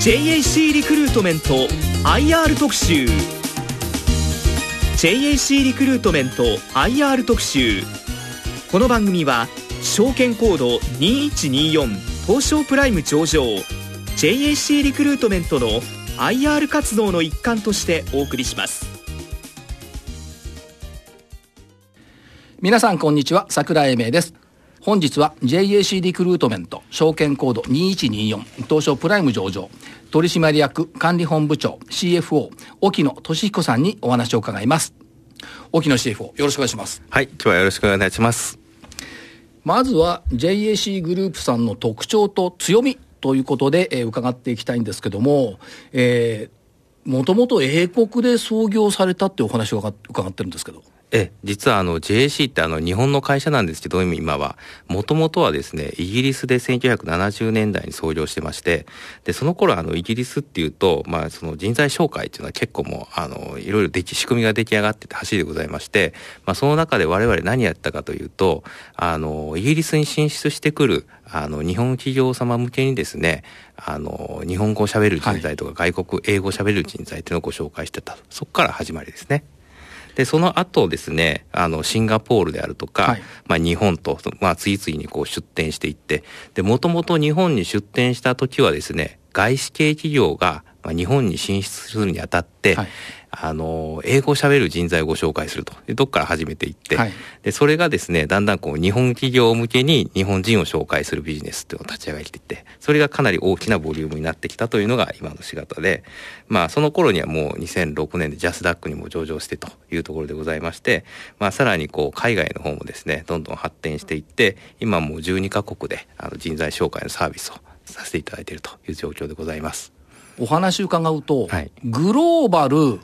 JAC リクルートメント IR 特集。JAC リクルートメント IR 特集。この番組は証券コード2124東証プライム上場。JAC リクルートメントの IR 活動の一環としてお送りします。皆さんこんにちは桜井明です。本日は JAC リクルートメント証券コード2124東証プライム上場。取締役管理本部長 CFO 沖野俊彦さんにお話を伺います。沖野 CFO よろしくお願いします。はい今日はよろしくお願いします。まずは JAC グループさんの特徴と強みということで、えー、伺っていきたいんですけども、えー、もともと英国で創業されたってお話を伺ってるんですけどえ実はあの JAC ってあの日本の会社なんですけど今は。もともとはですねイギリスで1970年代に創業してましてでその頃あのイギリスっていうと、まあ、その人材紹介っていうのは結構もうあのいろいろでき仕組みが出来上がってて走りでございまして、まあ、その中で我々何やったかというとあのイギリスに進出してくるあの日本企業様向けにですねあの日本語をしゃべる人材とか外国英語をしゃべる人材っていうのをご紹介してた。そこから始まりですね。でその後ですねあのシンガポールであるとか、はい、まあ、日本と、まあ、次々にこう出店していってでもともと日本に出店した時はですね外資系企業がまあ、日本に進出するにあたって、はい、あの英語を喋る人材をご紹介すると。いうとこから始めていって、はい、でそれがですねだんだんこう日本企業向けに日本人を紹介するビジネスっていうのを立ち上げていってそれがかなり大きなボリュームになってきたというのが今の仕方でまあその頃にはもう2006年でジャスダックにも上場してというところでございまして、まあ、さらにこう海外の方もですねどんどん発展していって今もう12カ国であの人材紹介のサービスをさせていただいているという状況でございます。お話伺うと、はい、グローバル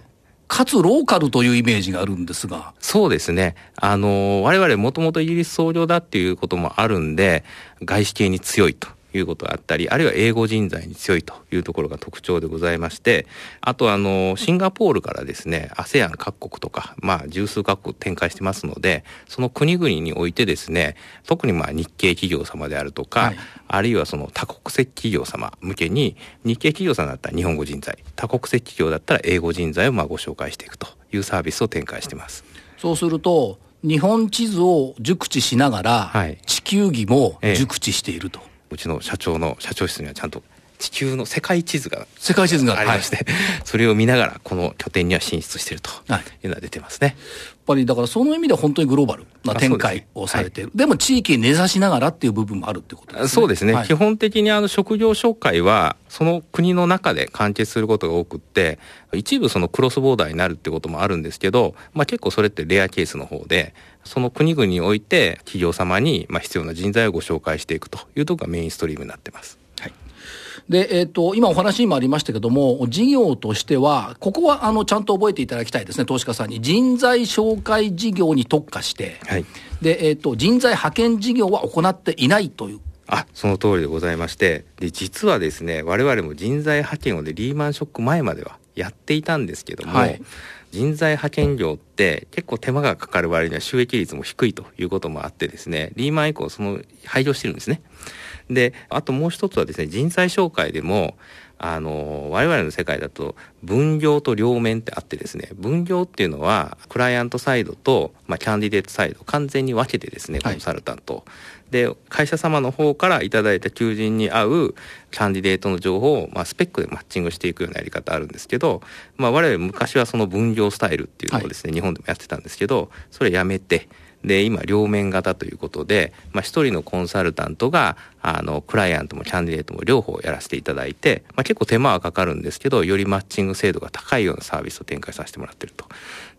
かつローカルというイメージがあるんですが。そうですね。あの、我々もともとイギリス創業だっていうこともあるんで、外資系に強いということがあったり、あるいは英語人材に強いというところが特徴でございまして、あとあの、シンガポールからですね、ASEAN 各国とか、まあ十数各国展開してますので、その国々においてですね、特にまあ日系企業様であるとか、はい、あるいはその多国籍企業様向けに、日系企業さんだったら日本語人材、多国籍企業だったら英語人材をまあご紹介していくというサービスを展開してます。そうすると、日本地図を熟知しながら、はい、地球儀も熟知していると。ええうちの社長の社長室にはちゃんと地球の世界地図が世界地図がありまして、はい、それを見ながらこの拠点には進出しているというのは出てますね。やっぱりだからその意味では本当にグローバルな展開をされている。で,、はい、でも地域に根ざしながらっていう部分もあるってことですね。そうですね。はい、基本的にあの職業紹介はその国の中で完結することが多くって、一部そのクロスボーダーになるってこともあるんですけど、まあ結構それってレアケースの方で、その国々において企業様にまあ必要な人材をご紹介していくというところがメインストリームになってます。はい。で、えっ、ー、と、今お話にもありましたけども、事業としては、ここは、あの、ちゃんと覚えていただきたいですね、投資家さんに。人材紹介事業に特化して、はい。で、えっ、ー、と、人材派遣事業は行っていないという。あ、その通りでございまして、で、実はですね、我々も人材派遣をでリーマンショック前まではやっていたんですけども、はい、人材派遣業って結構手間がかかる割には収益率も低いということもあってですね、リーマン以降その廃業してるんですね。で、あともう一つはですね、人材紹介でも、あの、我々の世界だと分業と両面ってあってですね、分業っていうのはクライアントサイドと、まあ、キャンディデートサイド完全に分けてですね、コンサルタント。はいで会社様の方からいただいた求人に合うキャンディデートの情報を、まあ、スペックでマッチングしていくようなやり方あるんですけど、まあ、我々昔はその分業スタイルっていうのをですね、はい、日本でもやってたんですけどそれやめてで今両面型ということで、まあ、1人のコンサルタントがあのクライアントもキャンディデートも両方やらせていただいて、まあ、結構手間はかかるんですけどよりマッチング精度が高いようなサービスを展開させてもらってると。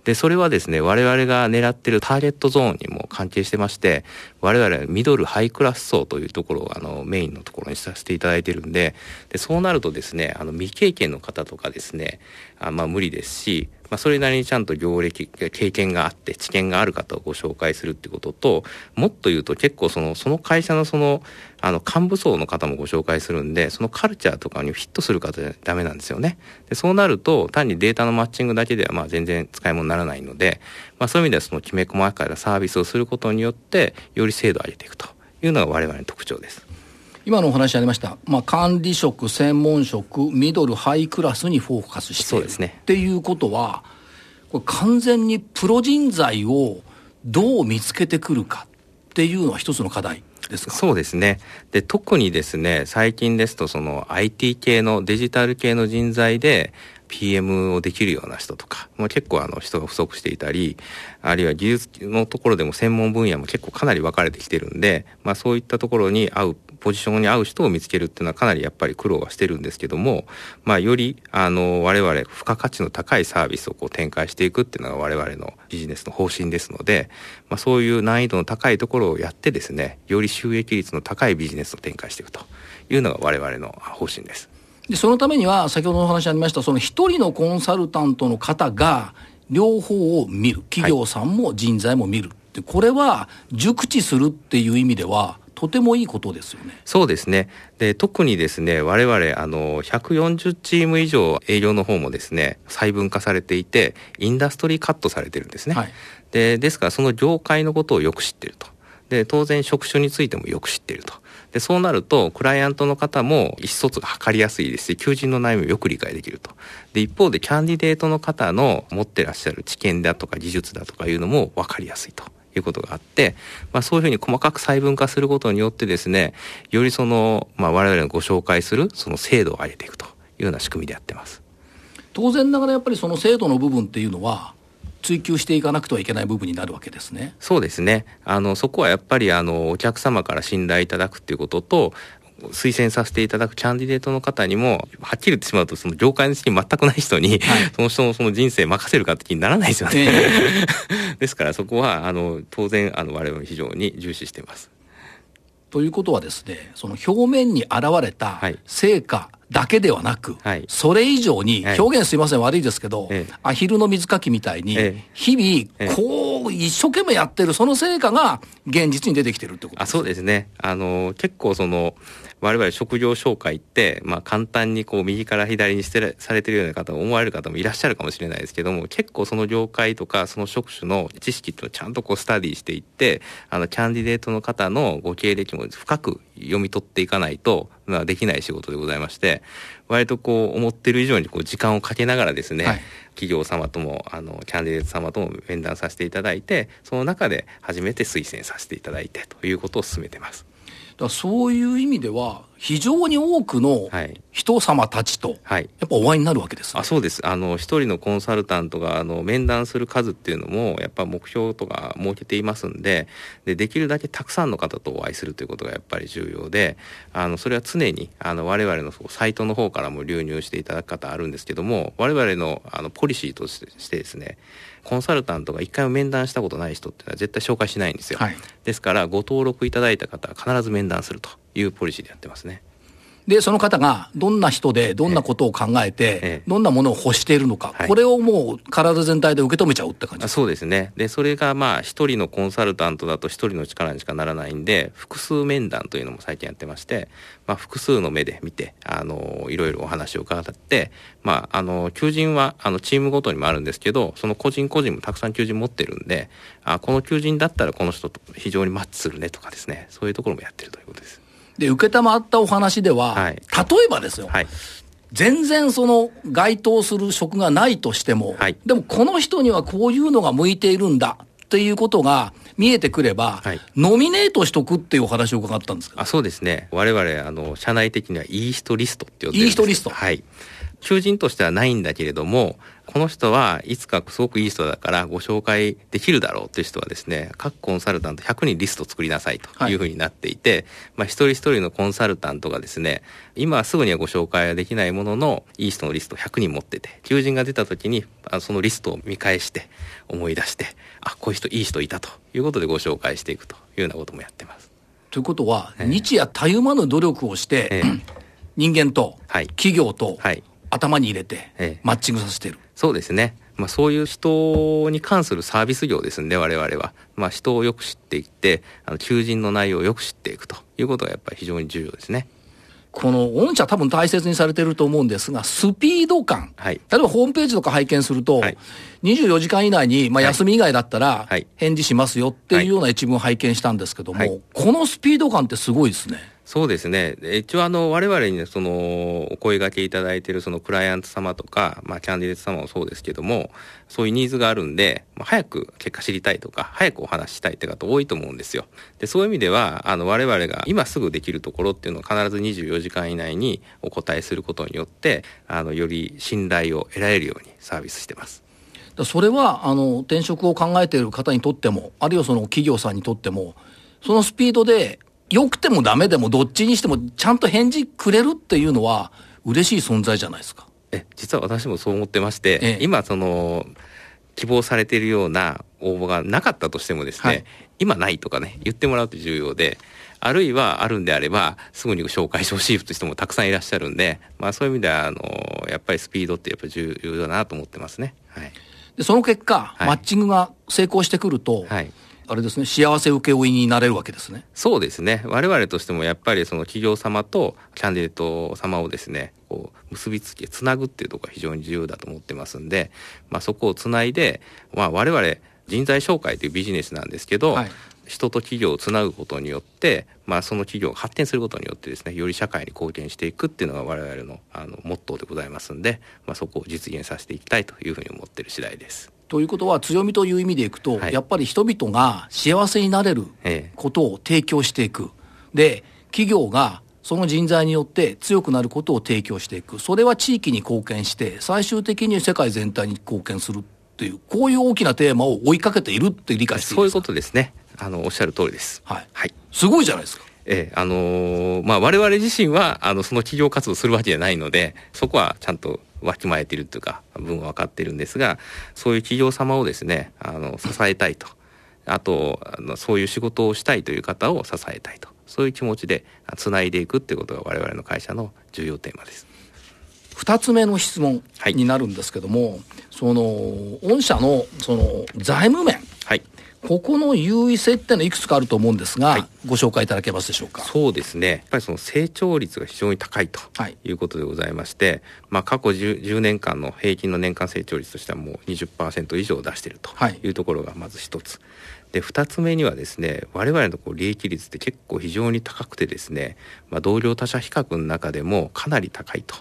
で、それはですね、我々が狙ってるターゲットゾーンにも関係してまして、我々はミドルハイクラス層というところをあのメインのところにさせていただいてるんで、でそうなるとですね、あの未経験の方とかですね、あまあ無理ですし、まあ、それなりにちゃんと業歴経験があって知見がある方をご紹介するってことともっと言うと結構そのその会社のそのあの幹部層の方もご紹介するんでそのカルチャーとかにフィットする方じゃダメなんですよね。でそうなると単にデータのマッチングだけではまあ全然使い物にならないので、まあ、そういう意味ではそのきめ細かいサービスをすることによってより精度を上げていくというのが我々の特徴です。今のお話ありました、まあ、管理職、専門職、ミドル、ハイクラスにフォーカスしてそうですね。っていうことは、これ完全にプロ人材をどう見つけてくるかっていうのは一つの課題ですか？そうですね。で、特にですね、最近ですとその IT 系のデジタル系の人材で、PM をできるような人とか、もう結構あの人が不足していたり、あるいは技術のところでも専門分野も結構かなり分かれてきてるんで、まあそういったところに合うポジションに合う人を見つけるっていうのはかなりやっぱり苦労はしてるんですけども、まあ、よりあの我々付加価値の高いサービスをこう展開していくっていうのが我々のビジネスの方針ですので、まあ、そういう難易度の高いところをやってですねより収益率の高いビジネスを展開していくというのが我々の方針です。でそのためには先ほどのお話ありましたその一人のコンサルタントの方が両方を見る企業さんも人材も見る、はい、これは熟知するっていう意味ではとてもいいことですよね。そうですね。で、特にですね、我々、あの、140チーム以上営業の方もですね、細分化されていて、インダストリーカットされてるんですね。はい、で、ですからその業界のことをよく知ってると。で、当然職種についてもよく知ってると。で、そうなると、クライアントの方も意思疎通が図りやすいですし、求人の悩みをよく理解できると。で、一方で、キャンディデートの方の持ってらっしゃる知見だとか技術だとかいうのも分かりやすいと。いうことがあって、まあ、そういうふうに細かく細分化することによってですね、よりその、まあ、我々がご紹介するその精度を上げていくというような仕組みでやってます。当然ながらやっぱりその精度の部分っていうのは、追求していかなくてはいけない部分になるわけですね。そうですね。あの、そこはやっぱり、あの、お客様から信頼いただくっていうことと、推薦させていただくキャンディデートの方にも、はっきり言ってしまうと、その業界の知識全くない人に、はい、その人のその人生任せるかって気にならないですよね。えー、ですからそこは、あの、当然、あの、我々非常に重視しています。ということはですね、その表面に現れた成果だけではなく、はい、それ以上に、表現すいません、悪いですけど、アヒルの水かきみたいに、日々、こう、一生懸命やってる、その成果が現実に出てきてるってことあそうですね。あの、結構その、我々職業紹介って、まあ、簡単にこう右から左にしてされてるような方を思われる方もいらっしゃるかもしれないですけども結構その業界とかその職種の知識っていうのをちゃんとこうスタディしていってあのキャンディデートの方のご経歴も深く読み取っていかないと、まあ、できない仕事でございまして割とこう思ってる以上にこう時間をかけながらですね、はい、企業様ともあのキャンディデート様とも面談させていただいてその中で初めて推薦させていただいてということを進めてます。だそういう意味では、非常に多くの人様たちと、やっぱお会いになるわけです、ね、あそうです。あの、一人のコンサルタントが、あの、面談する数っていうのも、やっぱ目標とか設けていますんで、で、できるだけたくさんの方とお会いするということがやっぱり重要で、あの、それは常に、あの、我々のサイトの方からも流入していただく方あるんですけども、我々の、あの、ポリシーとしてですね、コンサルタントが一回も面談したことない人っていうのは絶対紹介しないんですよ、はい、ですからご登録いただいた方は必ず面談するというポリシーでやってますねで、その方がどんな人で、どんなことを考えて、どんなものを欲しているのか、これをもう体全体で受け止めちゃうって感じそうですね。で、それがまあ、一人のコンサルタントだと一人の力にしかならないんで、複数面談というのも最近やってまして、まあ、複数の目で見て、あの、いろいろお話を伺って、まあ、あの、求人は、あの、チームごとにもあるんですけど、その個人個人もたくさん求人持ってるんで、あ、この求人だったらこの人と非常にマッチするねとかですね、そういうところもやってるということです。で、受けたまったお話では、はい、例えばですよ、はい、全然その該当する職がないとしても、はい、でもこの人にはこういうのが向いているんだっていうことが見えてくれば、はい、ノミネートしとくっていうお話を伺ったんですかあそうですね。我々、あの、社内的にはいい人リストって呼んでるんですいい人リストはい。求人としてはないんだけれども、この人はいつかすごくいい人だからご紹介できるだろうという人はですね、各コンサルタント100人リスト作りなさいとい。うふうになっていて、はい、まあ一人一人のコンサルタントがですね、今すぐにはご紹介はできないものの、いい人のリストを100人持ってて、求人が出た時にそのリストを見返して思い出して、あ、こういう人いい人いたということでご紹介していくというようなこともやってます。ということは、えー、日夜たゆまぬ努力をして、えー、人間と、企業と、はい頭に入れて、マッチングさせてる。そうですね。まあ、そういう人に関するサービス業ですんで、我々は。まあ、人をよく知っていって、あの、求人の内容をよく知っていくということがやっぱり非常に重要ですね。この御社多分大切にされてると思うんですが、スピード感。はい、例えばホームページとか拝見すると、はい、24時間以内に、まあ、休み以外だったら、返事しますよっていうような一文を拝見したんですけども、はい、このスピード感ってすごいですね。そうですね。一応あの、我々にその、お声掛けいただいているそのクライアント様とか、まあ、キャンディデート様もそうですけども、そういうニーズがあるんで、まあ、早く結果知りたいとか、早くお話ししたいって方多いと思うんですよ。で、そういう意味では、あの、我々が今すぐできるところっていうのを必ず24時間以内にお答えすることによって、あの、より信頼を得られるようにサービスしてます。それは、あの、転職を考えている方にとっても、あるいはその企業さんにとっても、そのスピードで良くてもダメでもどっちにしてもちゃんと返事くれるっていうのは嬉しい存在じゃないですか。え、実は私もそう思ってまして、ええ、今その、希望されているような応募がなかったとしてもですね、はい、今ないとかね、言ってもらうと重要で、あるいはあるんであれば、すぐに紹介してほしい人もたくさんいらっしゃるんで、まあそういう意味では、あの、やっぱりスピードってやっぱり重要だなと思ってますね。はい。で、その結果、はい、マッチングが成功してくると、はい。あれですね、幸せ請負になれるわけですね。そうですね。我々としてもやっぱりその企業様とキャンディデート様をですね、こう結びつけ、つなぐっていうところが非常に重要だと思ってますんで、まあそこをつないで、まあ我々人材紹介というビジネスなんですけど、はい、人と企業をつなぐことによって、まあ、その企業が発展することによってですねより社会に貢献していくっていうのが我々のあのモットーでございますんで、まあ、そこを実現させていきたいというふうに思っている次第です。ということは強みという意味でいくと、はい、やっぱり人々が幸せになれることを提供していく。で、企業がその人材によって強くなることを提供していく。それは地域に貢献して、最終的に世界全体に貢献するっていう、こういう大きなテーマを追いかけているって理解していいそういうことですね。あの、おっしゃる通りです。はい。はい。すごいじゃないですか。ええ、あのー、まあ、我々自身は、あの、その企業活動するわけじゃないので、そこはちゃんとわきまえてるというか分は分かってるんですがそういう企業様をですねあの支えたいと。あとあのそういう仕事をしたいという方を支えたいと。そういう気持ちでつないでいくっていうことが我々の会社の重要テーマです。2つ目の質問になるんですけども、はい、その御社のその財務面、はい、ここの優位性ってのはいくつかあると思うんですが、はい、ご紹介いただけますでしょうか？そうですね。やっぱりその成長率が非常に高いということでございまして、はい、まあ過去 10, 10, 年間の平均の年間成長率としてはもう20%以上出しているというところがまず一つ。で2つ目にはですね我々のこう利益率って結構非常に高くてですね、まあ、同僚他社比較の中でもかなり高いと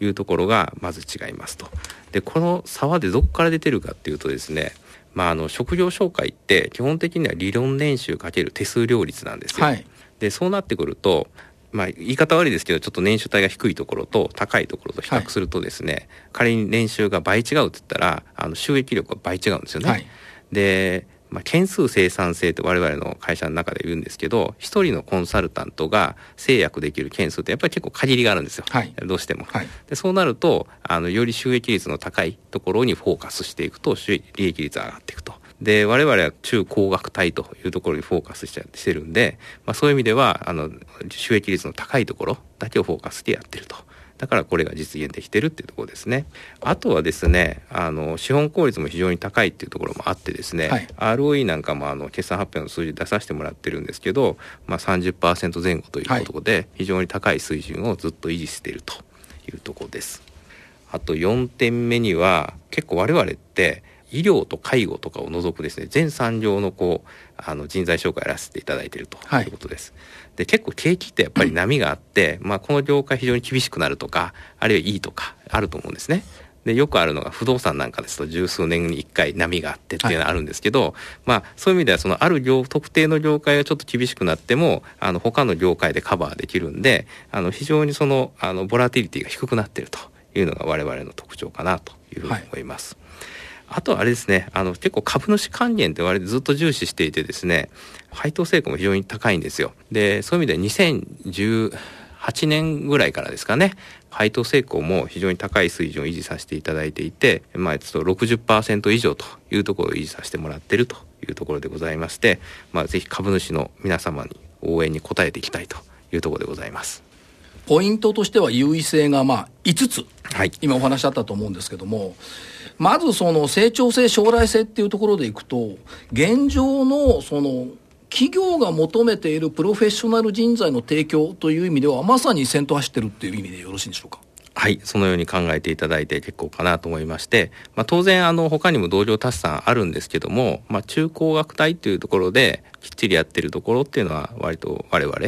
いうところがまず違いますと。でこの差はでどこから出てるかっていうとですねまあ、あの職業紹介って基本的には理論年収かける手数料率なんですよ。はい、でそうなってくるとまあ、言い方悪いですけどちょっと年収帯が低いところと高いところと比較するとですね、はい、仮に年収が倍違うって言ったらあの収益力が倍違うんですよね。はい、でまあ、件数生産性って我々の会社の中で言うんですけど一人のコンサルタントが制約できる件数ってやっぱり結構限りがあるんですよ、はい、どうしても。はい、でそうなるとあのより収益率の高いところにフォーカスしていくと利益率が上がっていくと。で我々は中高額帯というところにフォーカスししてるんで、まあ、そういう意味ではあの収益率の高いところだけをフォーカスしてやってると。だからこれが実現できてるっていうところですね。あとはですね、あの、資本効率も非常に高いっていうところもあってですね、はい、ROE なんかもあの、決算発表の数字出させてもらってるんですけど、まあ30%前後ということで、非常に高い水準をずっと維持しているというところです。あと4点目には、結構我々って、医療と介護とかを除くですね全産業のこうあの人材紹介をやらせていただいているということです。はい、で結構景気ってやっぱり波があって、まあ、この業界非常に厳しくなるとかあるいはいいとかあると思うんですね。でよくあるのが不動産なんかですと十数年に1回波があってっていうのはあるんですけど、はい、まあそういう意味ではそのある業特定の業界がちょっと厳しくなってもあの他の業界でカバーできるんであの非常にそのあのボラティリティが低くなっているというのが我々の特徴かなというふうに思います。はいあとあれですね、あの結構株主還元って割とずっと重視していてですね、配当成功も非常に高いんですよ。で、そういう意味では2018年ぐらいからですかね、配当成功も非常に高い水準を維持させていただいていて、まあ、ちょっと60%以上というところを維持させてもらってるというところでございまして、まあ、ぜひ株主の皆様に応援に応えていきたいというところでございます。ポイントとしては優位性がまあ5つ、はい、今お話あったと思うんですけども、まずその成長性、将来性っていうところでいくと、現状のその企業が求めているプロフェッショナル人材の提供という意味では、まさに先頭走ってるっていう意味でよろしいんでしょうか？はい、そのように考えていただいて結構かなと思いまして、まあ、当然あの他にも同僚多数さんあるんですけども、まあ、中高学隊というところできっちりやってるところっていうのは割と我々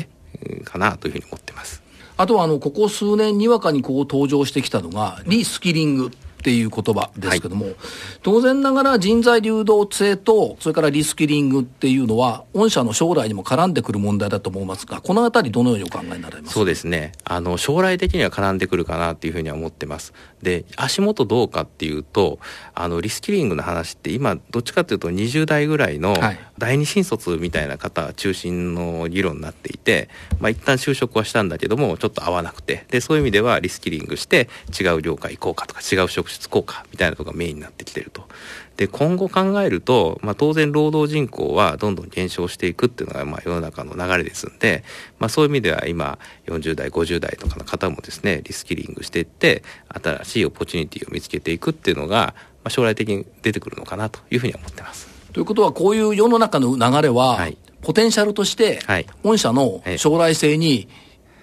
かなというふうに思ってます。あとはあのここ数年にわかにこう登場してきたのがリスキリングっていう言葉ですけども、はい、当然ながら人材流動性と、それからリスキリングっていうのは、御社の将来にも絡んでくる問題だと思いますが、このあたり、どのようにお考えになられます？そうですね。あの、将来的には絡んでくるかなっていうふうには思ってます。で、足元どうかっていうと、あのリスキリングの話って、今、どっちかというと、20代ぐらいの第二新卒みたいな方中心の議論になっていて、まあ一旦就職はしたんだけども、ちょっと合わなくて、でそういう意味ではリスキリングして、違う業界行こうかとか、違う職質効果みたいなところがメインになってきてると。で今後考えると、まあ、当然労働人口はどんどん減少していくっていうのがまあ世の中の流れですんで、まあ、そういう意味では今40代50代とかの方もですねリスキリングしていって新しいオポチュニティを見つけていくっていうのが、ま、将来的に出てくるのかなというふうに思ってます。ということはこういう世の中の流れは、はい、ポテンシャルとして、御社の将来性に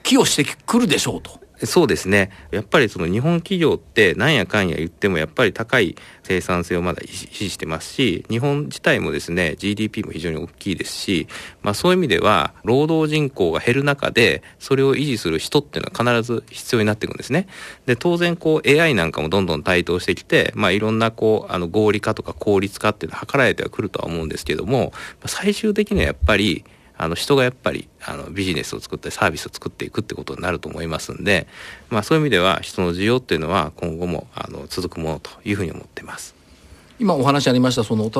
寄与してくるでしょうと。そうですね。やっぱりその日本企業ってなんやかんや言ってもやっぱり高い生産性をまだ維持してますし、日本自体もですね、GDP も非常に大きいですし、まあそういう意味では労働人口が減る中で、それを維持する人っていうのは必ず必要になっていくんですね。で、当然こう AI なんかもどんどん台頭してきて、まあいろんなこう、あの合理化とか効率化っていうのは図られてはくるとは思うんですけども、最終的にはやっぱりあの人がやっぱりあのビジネスを作ったりサービスを作っていくってことになると思いますんで、まあ、そういう意味では人の需要っていうのは今後もあの続くものというふうに思ってます。今お話ありましたその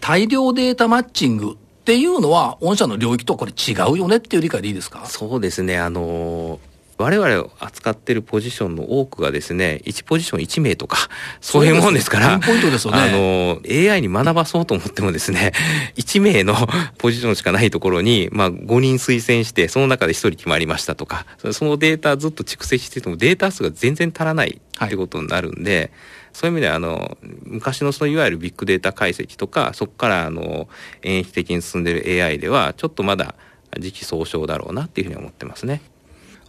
大量データマッチングっていうのは御社の領域とこれ違うよねっていう理解でいいですか？そうですねあの我々を扱ってるポジションの多くがですね、1ポジション1名とか、そういうもんですから、ポイントですよね。あの、AI に学ばそうと思ってもですね、1名の ポジションしかないところに、まあ5人推薦して、その中で1人決まりましたとか、そのデータずっと蓄積しててもデータ数が全然足らないってことになるんで、はいそういう意味ではあの昔のそのいわゆるビッグデータ解析とかそこからあの演出的に進んでる AI ではちょっとまだ時期尚早だろうなっていうふうに思ってますね。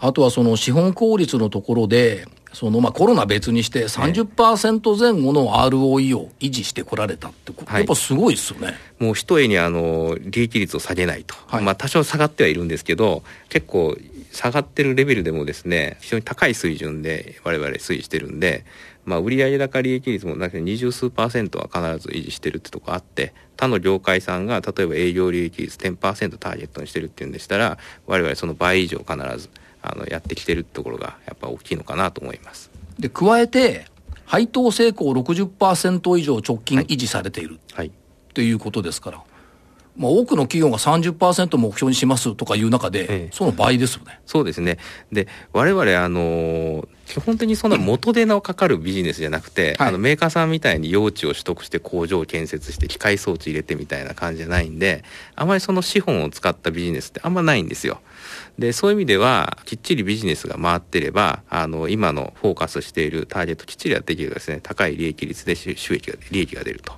あとはその資本効率のところで、そのまあコロナ別にして30%前後の ROE を維持してこられたって、やっぱすごいですよね。もう一重にあの利益率を下げないと、はい、まあ多少下がってはいるんですけど、結構下がってるレベルでもですね、非常に高い水準で我々推移してるんで、まあ、売上高利益率もだけ二十数パーセントは必ず維持してるってとこあって他の業界さんが例えば営業利益率10%ターゲットにしてるっていうんでしたら我々その倍以上必ずあのやってきてるところがやっぱ大きいのかなと思います。で加えて配当成功60%以上直近維持されている、はい、ということですから、まあ、多くの企業が30%目標にしますとかいう中で、ええ、その倍ですよね。そうですね。で、我々、あの基本的にそんな元手のかかるビジネスじゃなくて、はい、あのメーカーさんみたいに用地を取得して工場を建設して機械装置入れてみたいな感じじゃないんで、あまりその資本を使ったビジネスってあんまないんですよ。でそういう意味ではきっちりビジネスが回ってればあの今のフォーカスしているターゲットきっちりやっていけばですね高い利益率で収益が利益が出ると。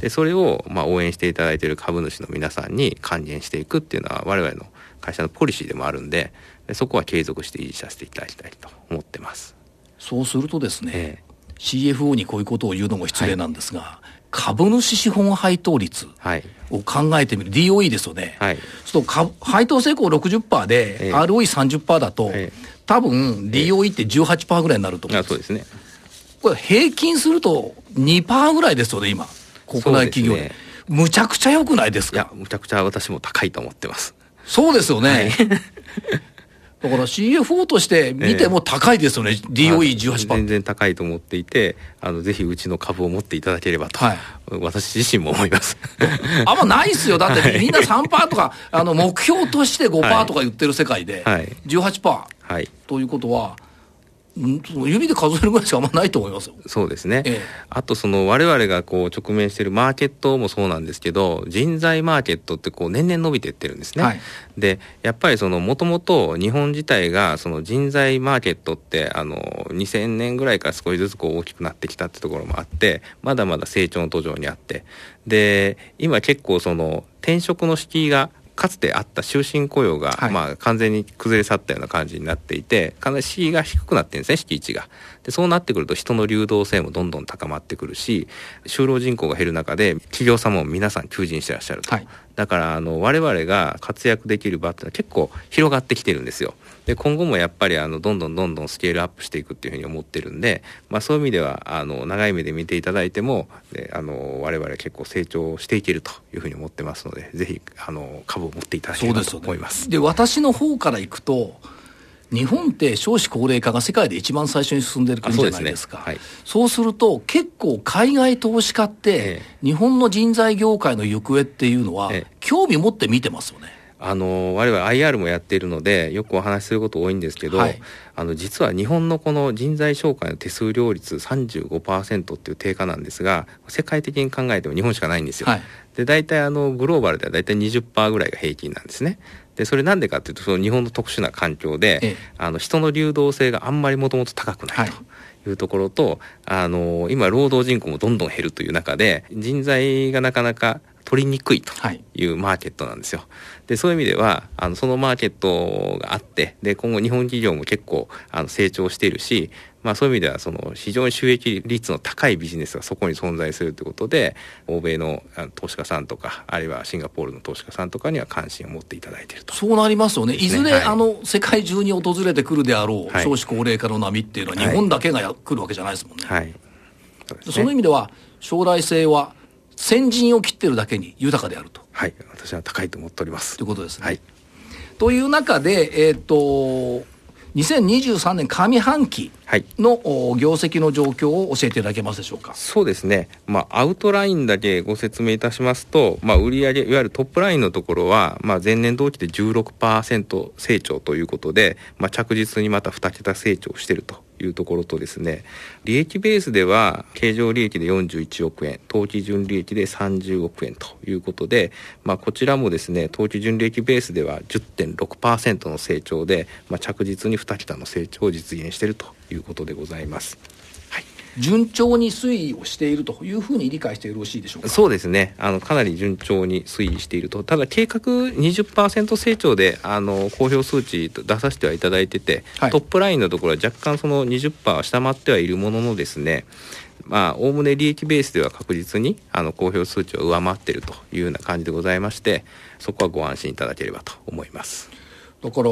でそれをまあ応援していただいている株主の皆さんに還元していくっていうのは我々の会社のポリシーでもあるんでそこは継続して維持させていただきたいと思ってますそうするとですね、ええ。CFO にこういうことを言うのも失礼なんですが、はい株主資本配当率を考えてみる、DOE ですよね、はい、そう配当成功60%で、ROE30% だと、ええ、多分 DOE って18%ぐらいになると思うんです、そうですね、これ、平均すると2%ぐらいですよね、今、国内企業で。むちゃくちゃ良くないですか？いや、むちゃくちゃ私も高いと思ってます。そうですよね。はいだから CFO として見ても高いですよね、えー、DOE18%。全然高いと思っていて、あのぜひうちの株を持っていただければと、はい、私自身も思います。あんまないっすよ、だってみんな3%とか、あの目標として5%とか言ってる世界で、18%、はい、ということは、指で数えるぐらいしかあんまないと思いますよ。そうですね。ええ、あとその我々がこう直面しているマーケットもそうなんですけど、人材マーケットってこう年々伸びていってるんですね。はい、で、やっぱりそのもともと日本自体がその人材マーケットってあの2000年ぐらいから少しずつこう大きくなってきたってところもあって、まだまだ成長の途上にあって、で、今結構その転職の敷居がかつてあった終身雇用が、はい、まあ、完全に崩れ去ったような感じになっていてかなり敷居が低くなってるんですね敷地がでそうなってくると人の流動性もどんどん高まってくるし就労人口が減る中で企業様も皆さん求人してらっしゃると、はい、だからあの我々が活躍できる場ってのは結構広がってきてるんですよ。で今後もやっぱりあのどんどんどんどんスケールアップしていくっていうふうに思ってるんで、まあ、そういう意味ではあの長い目で見ていただいてもであの我々結構成長していけるというふうに思ってますのでぜひあの株を持っていただければと思います。で、ね、私の方からいくと日本って少子高齢化が世界で一番最初に進んでる国じゃないですか。そう、ねはい、そうすると、結構海外投資家って、日本の人材業界の行方っていうのは、興味持って見てますよね。あの我々 IR もやっているのでよくお話しすること多いんですけど、はい、あの実は日本のこの人材紹介の手数料率35%っていう低下なんですが世界的に考えても日本しかないんですよ。はい、で大体あのグローバルでは大体20%ぐらいが平均なんですね。でそれなんでかっていうとその日本の特殊な環境で、ええ、あの人の流動性があんまりもともと高くないと。いうところと、あの今労働人口もどんどん減るという中で人材がなかなか取りにくいというマーケットなんですよ。でそういう意味ではあのそのマーケットがあってで今後日本企業も結構あの成長しているし、まあ、そういう意味ではその非常に収益率の高いビジネスがそこに存在するということで欧米の投資家さんとかあるいはシンガポールの投資家さんとかには関心を持っていただいていると。そうなりますよね、いずれ、はい、あの世界中に訪れてくるであろう、少子高齢化の波っていうのは、日本だけがや、来るわけじゃないですもんね。はい。そね、その意味では将来性は先陣を切ってるだけに豊かであると。はい、私は高いと思っております。ということですね。はい、という中で、えっ、ー、と、2023年上半期の、業績の状況を教えていただけますでしょうか？そうですね。まあ、アウトラインだけご説明いたしますと、まあ、売上いわゆるトップラインのところは、まあ、前年同期で16%成長ということで、まあ、着実にまた2桁成長しているというところとですね利益ベースでは経常利益で41億円当期純利益で30億円ということで、まあ、こちらもですね当期純利益ベースでは10.6%の成長で、まあ、着実に2桁の成長を実現しているということでございます。順調に推移をしているというふうに理解してよろしいでしょうか？そうですね。あのかなり順調に推移していると。ただ計画20%成長であの公表数値出させてはいただいてて、はい、トップラインのところは若干その20%は下回ってはいるもののですねまあ、おおむね利益ベースでは確実にあの公表数値を上回っているというような感じでございましてそこはご安心いただければと思います。だから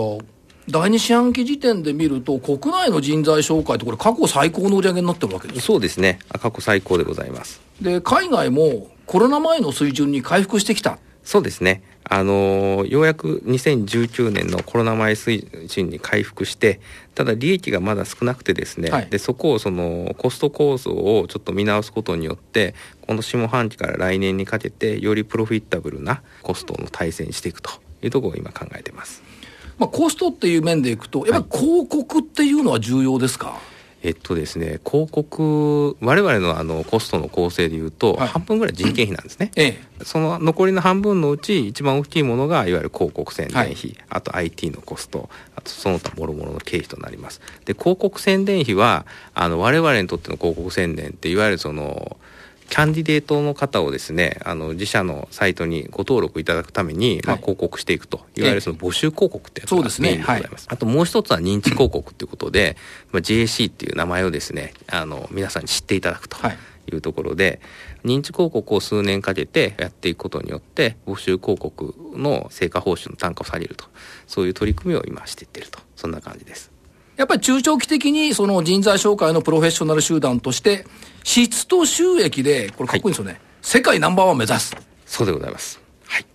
第二四半期時点で見ると、国内の人材紹介って、これ、過去最高の売り上げになってるわけですそうですね、過去最高でございます。で、海外もコロナ前の水準に回復してきた。そうですね。あのー、ようやく2019年のコロナ前水準に回復して、ただ利益がまだ少なくてですね、はい、でそこをそのコスト構造をちょっと見直すことによって、この下半期から来年にかけて、よりプロフィッタブルなコストの体制にしていくというところを今考えています。まあ、コストっていう面でいくと、やっぱり広告っていうのは重要ですか、はい、えっとですね、広告、われわれのあのコストの構成でいうと、半分ぐらい人件費なんですね、ええ、その残りの半分のうち、一番大きいものが、いわゆる広告宣伝費、はい、あと IT のコスト、あとその他もろもろの経費となります。で、広告宣伝費は、あの我々にとっての広告宣伝って、いわゆるその、キャンディデートの方をですねあの自社のサイトにご登録いただくために、まあ、広告していくと、い、わゆるその募集広告ってやつがメインでございます、ねはい、あともう一つは認知広告っていうことで、まあ、JAC っていう名前をですねあの皆さんに知っていただくと。いうところで認知広告を数年かけてやっていくことによって募集広告の成果報酬の単価を下げると。そういう取り組みを今していってると。そんな感じです。やっぱり中長期的にその人材紹介のプロフェッショナル集団として質と収益で、これかっこいいんですよね。はい、世界ナンバーワン目指す。そうでございます。はい。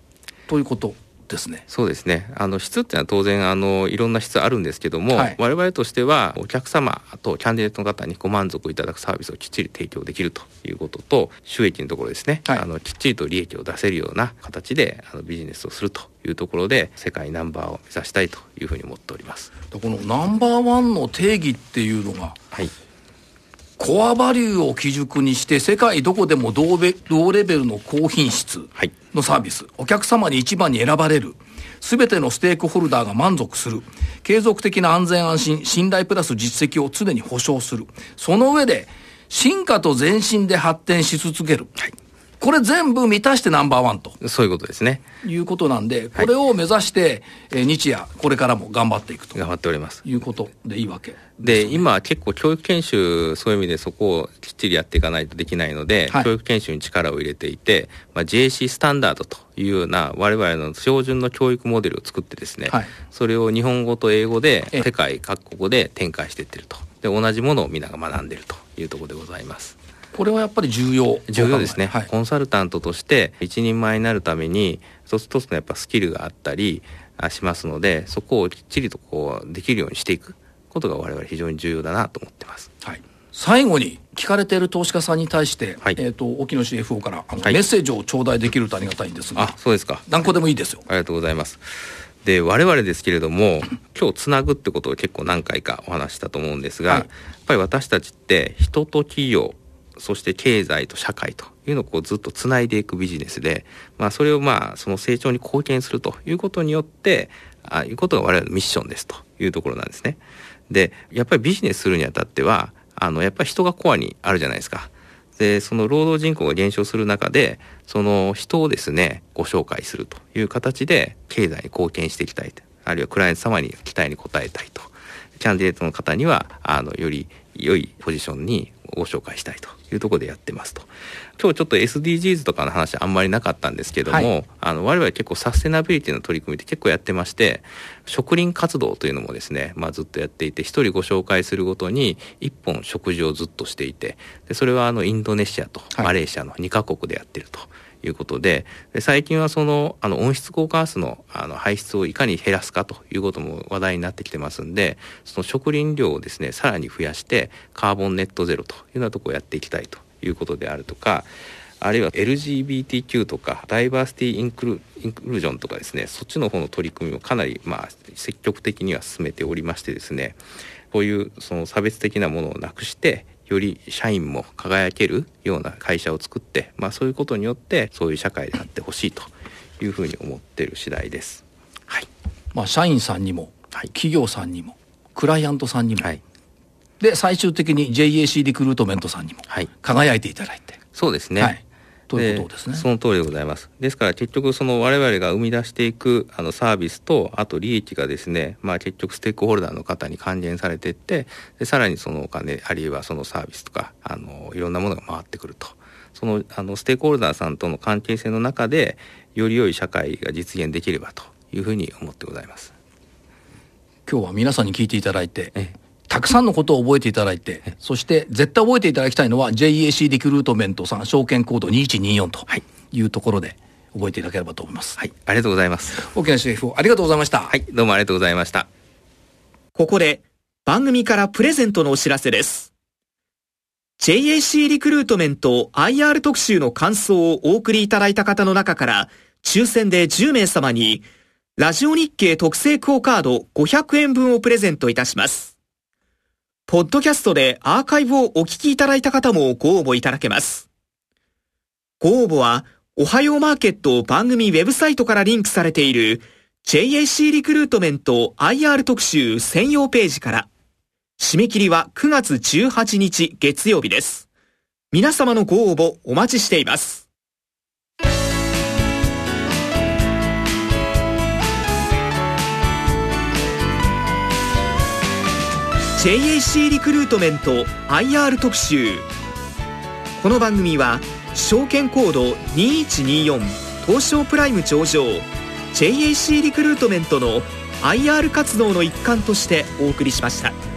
ということですね。そうですね。あの質っていうのは当然あのいろんな質あるんですけども、はい、我々としてはお客様とキャンディデートの方にご満足いただくサービスをきっちり提供できるということと収益のところですね。はい、あのきっちりと利益を出せるような形であのビジネスをするというところで世界ナンバーを目指したいというふうに思っております。このナンバーワンの定義っていうのが、はい、コアバリューを基軸にして世界どこでも同レベルの高品質のサービス、お客様に一番に選ばれるすべてのステークホルダーが満足する継続的な安全安心信頼プラス実績を常に保証する。その上で進化と前進で発展し続ける、はい、これ全部満たしてナンバーワンと。そういうことですね。いうことなんで、これを目指して、え日夜、これからも頑張っていくと。頑張っております。いうことでいいわけで、ね、今結構教育研修、そういう意味でそこをきっちりやっていかないとできないので、はい、教育研修に力を入れていて、まあ、JC スタンダードというような我々の標準の教育モデルを作ってですね、はい、それを日本語と英語で世界各国で展開していってると。で、同じものを皆が学んでいるというところでございます。これはやっぱり重要重要ですね、はい、コンサルタントとして一人前になるために一つ一つのやっぱスキルがあったりしますのでそこをきっちりとこうできるようにしていくことが我々非常に重要だなと思ってます。はい最後に聞かれている投資家さんに対して、はい、えっ、ー、と沖野 CFO からあの、はい、メッセージを頂戴できるとありがたいんですが、あそうですか。何個でもいいですよ。ありがとうございます。で我々ですけれども 今日つなぐってことを結構何回かお話したと思うんですが、はい、やっぱり私たちって人と企業そして経済と社会というのをこうずっとつないでいくビジネスで、まあ、それをまあその成長に貢献するということによってあいうことが我々のミッションですというところなんですね。でやっぱりビジネスするにあたってはあのやっぱり人がコアにあるじゃないですか。でその労働人口が減少する中でその人をですねご紹介するという形で経済に貢献していきたいあるいはクライアント様に期待に応えたいとキャンディデートの方にはあのより良いポジションにご紹介したいというところでやってますと。今日ちょっと SDGs とかの話あんまりなかったんですけども、はい、あの我々結構サステナビリティの取り組みって結構やってまして、植林活動というのもですね、まあ、ずっとやっていて、一人ご紹介するごとに一本食事をずっとしていて、でそれはあのインドネシアとマレーシアの2カ国でやってると。いいうことでで最近はそのあの温室効果ガスのあの排出をいかに減らすかということも話題になってきてますんでその植林量をですねさらに増やしてカーボンネットゼロというようなとこをやっていきたいということであるとかあるいは LGBTQ とかダイバーシティインクルージョンとかですねそっちの方の取り組みもかなりまあ積極的には進めておりましてですねこういうその差別的なものをなくしてより社員も輝けるような会社を作って、まあ、そういうことによってそういう社会であってほしいというふうに思っている次第です。はい。まあ、社員さんにも、はい、企業さんにもクライアントさんにも、はい、で最終的に JAC リクルートメントさんにも輝いていただいて、そうですね、はいということですね。その通りでございます。ですから結局その我々が生み出していくあのサービスとあと利益がですね、まあ結局ステークホルダーの方に還元されていってでさらにそのお金あるいはそのサービスとかあのいろんなものが回ってくると。そのあのステークホルダーさんとの関係性の中でより良い社会が実現できればというふうに思ってございます。今日は皆さんに聞いていただいて、たくさんのことを覚えていただいて、そして絶対覚えていただきたいのは JAC リクルートメントさん証券コード2124というところで覚えていただければと思います。はい、ありがとうございます。沖縄 CFO ありがとうございました。はい、どうもありがとうございました。ここで番組からプレゼントのお知らせです。JAC リクルートメント IR 特集の感想をお送りいただいた方の中から抽選で10名様にラジオ日経特製クオカード500円分をプレゼントいたします。ポッドキャストでアーカイブをお聞きいただいた方もご応募いただけます。ご応募は、おはようマーケット番組ウェブサイトからリンクされている JAC リクルートメント IR 特集専用ページから。締め切りは9月18日月曜日です。皆様のご応募お待ちしています。JAC リクルートメント IR 特集この番組は証券コード2124東証プライム上場 JAC リクルートメントの IR 活動の一環としてお送りしました。